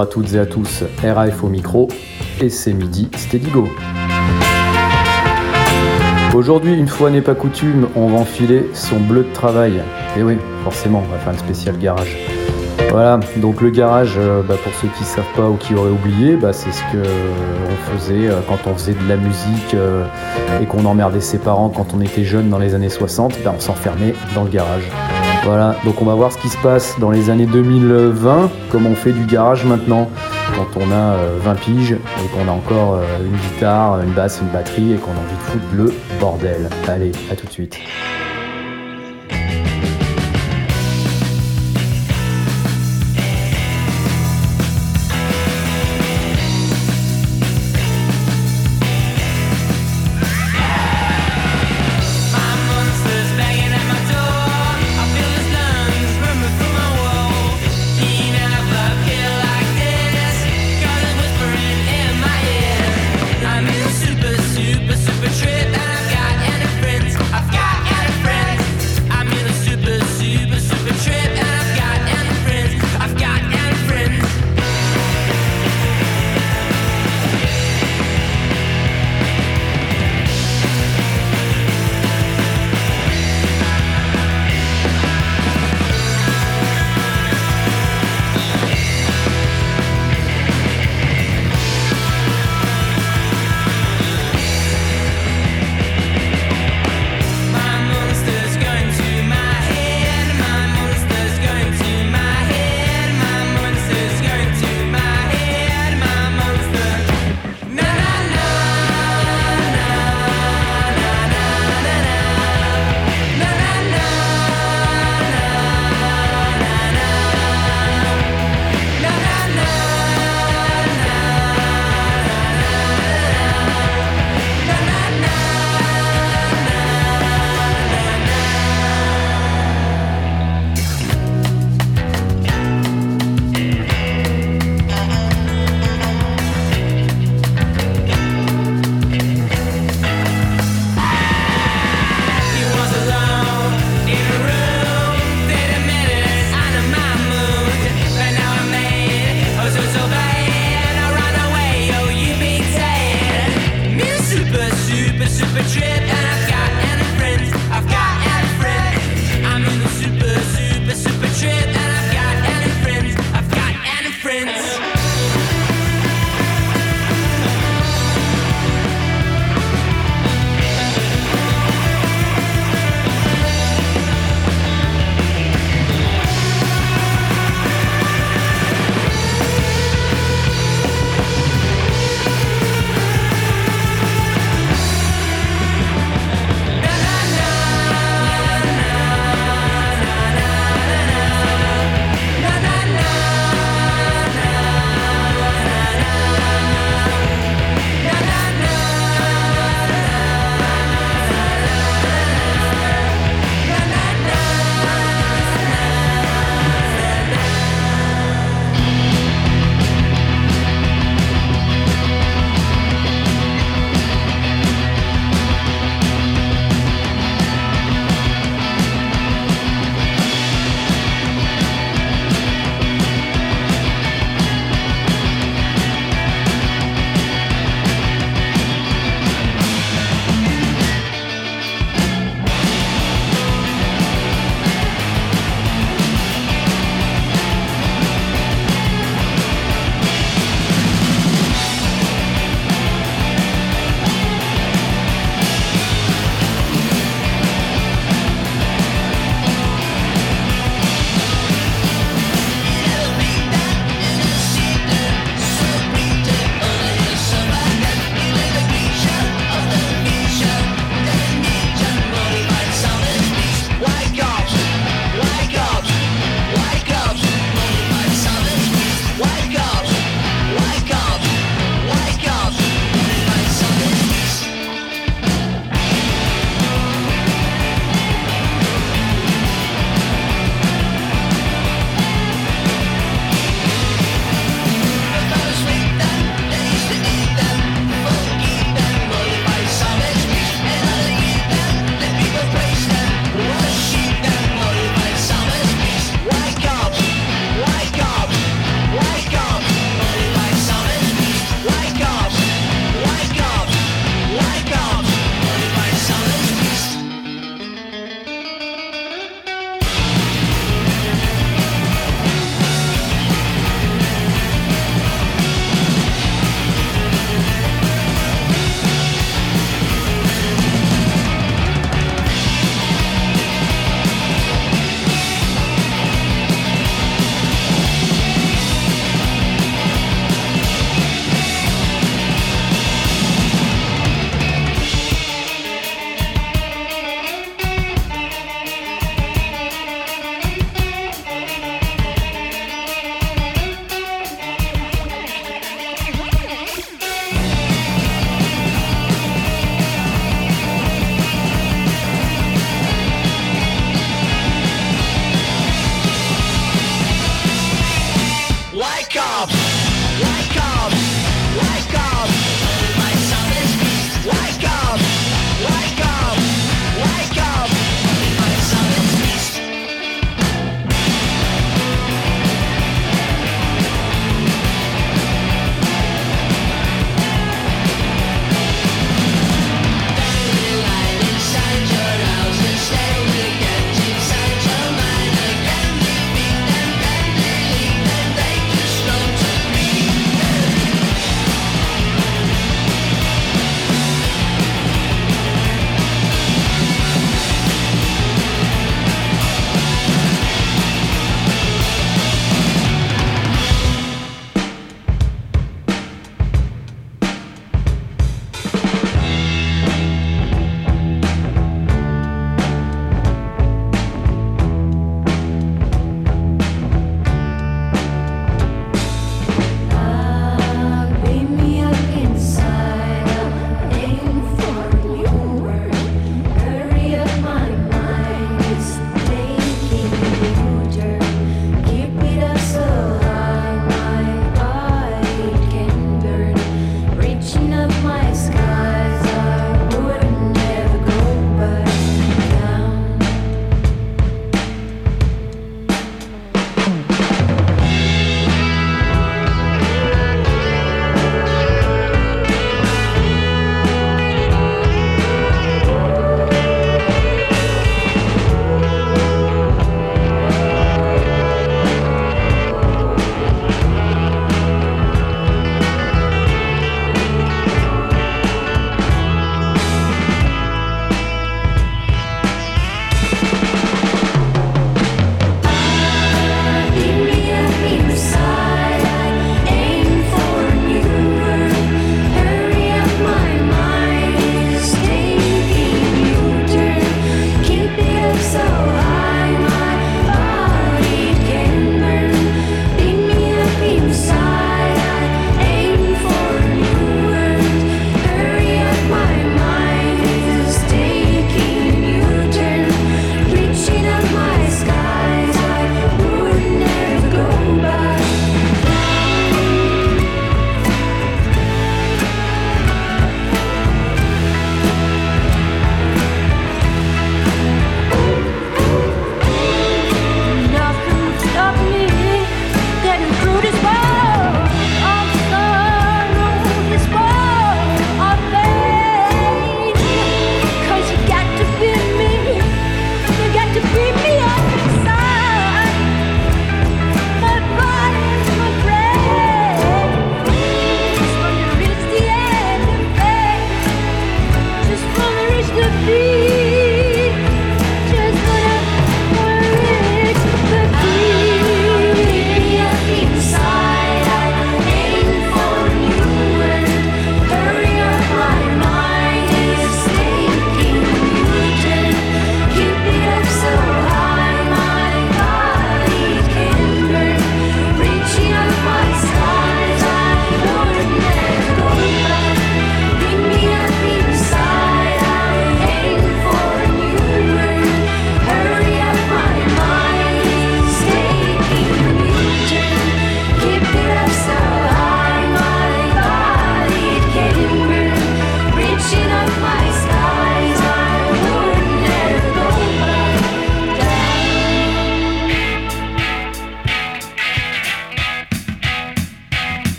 à toutes et à tous, RAF au micro, et c'est midi, Steady Go. Aujourd'hui, une fois n'est pas coutume, on va enfiler son bleu de travail. Et oui, forcément, on va faire un spécial garage. Voilà, donc le garage, euh, bah, pour ceux qui ne savent pas ou qui auraient oublié, bah, c'est ce qu'on faisait euh, quand on faisait de la musique euh, et qu'on emmerdait ses parents quand on était jeune dans les années 60, bah, on s'enfermait dans le garage. Voilà, donc on va voir ce qui se passe dans les années 2020, comment on fait du garage maintenant, quand on a 20 piges et qu'on a encore une guitare, une basse, une batterie et qu'on a envie de foutre le bordel. Allez, à tout de suite.